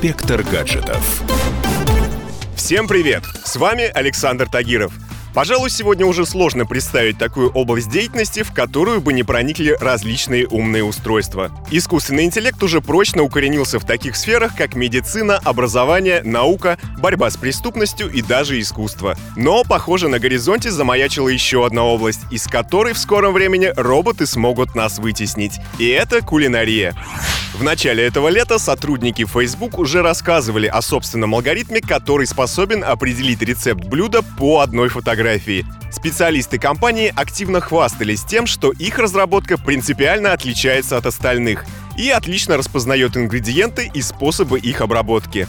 Инспектор гаджетов. Всем привет! С вами Александр Тагиров – Пожалуй, сегодня уже сложно представить такую область деятельности, в которую бы не проникли различные умные устройства. Искусственный интеллект уже прочно укоренился в таких сферах, как медицина, образование, наука, борьба с преступностью и даже искусство. Но, похоже, на горизонте замаячила еще одна область, из которой в скором времени роботы смогут нас вытеснить. И это кулинария. В начале этого лета сотрудники Facebook уже рассказывали о собственном алгоритме, который способен определить рецепт блюда по одной фотографии. Специалисты компании активно хвастались тем, что их разработка принципиально отличается от остальных и отлично распознает ингредиенты и способы их обработки.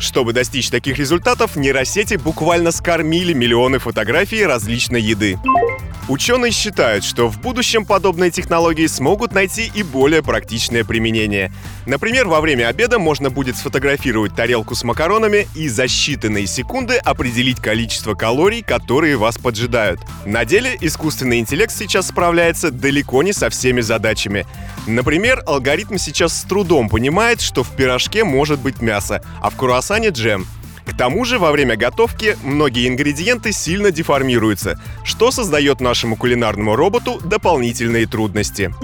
Чтобы достичь таких результатов, нейросети буквально скормили миллионы фотографий различной еды. Ученые считают, что в будущем подобные технологии смогут найти и более практичное применение. Например, во время обеда можно будет сфотографировать тарелку с макаронами и за считанные секунды определить количество калорий, которые вас поджидают. На деле искусственный интеллект сейчас справляется далеко не со всеми задачами. Например, алгоритм сейчас с трудом понимает, что в пирожке может быть мясо, а в круассане джем – к тому же, во время готовки многие ингредиенты сильно деформируются, что создает нашему кулинарному роботу дополнительные трудности.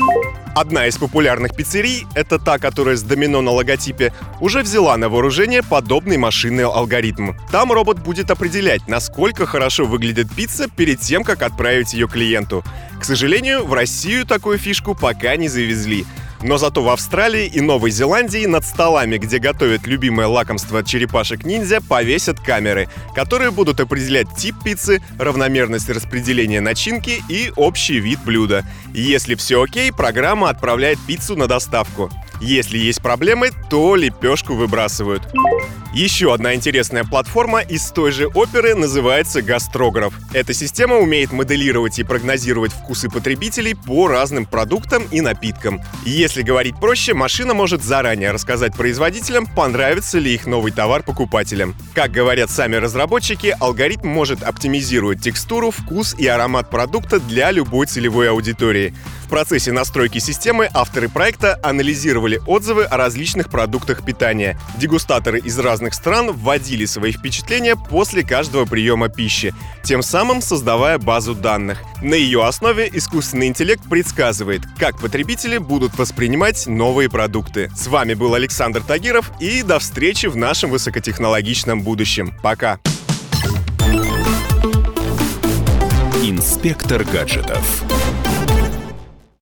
Одна из популярных пиццерий, это та, которая с домино на логотипе, уже взяла на вооружение подобный машинный алгоритм. Там робот будет определять, насколько хорошо выглядит пицца перед тем, как отправить ее клиенту. К сожалению, в Россию такую фишку пока не завезли. Но зато в Австралии и Новой Зеландии над столами, где готовят любимое лакомство черепашек-ниндзя, повесят камеры, которые будут определять тип пиццы, равномерность распределения начинки и общий вид блюда. Если все окей, программа отправляет пиццу на доставку. Если есть проблемы, то лепешку выбрасывают. Еще одна интересная платформа из той же оперы называется Гастрограф. Эта система умеет моделировать и прогнозировать вкусы потребителей по разным продуктам и напиткам. Если говорить проще, машина может заранее рассказать производителям, понравится ли их новый товар покупателям. Как говорят сами разработчики, алгоритм может оптимизировать текстуру, вкус и аромат продукта для любой целевой аудитории. В процессе настройки системы авторы проекта анализировали отзывы о различных продуктах питания. Дегустаторы из разных стран вводили свои впечатления после каждого приема пищи, тем самым создавая базу данных. На ее основе искусственный интеллект предсказывает, как потребители будут воспринимать новые продукты. С вами был Александр Тагиров и до встречи в нашем высокотехнологичном будущем. Пока! Инспектор гаджетов.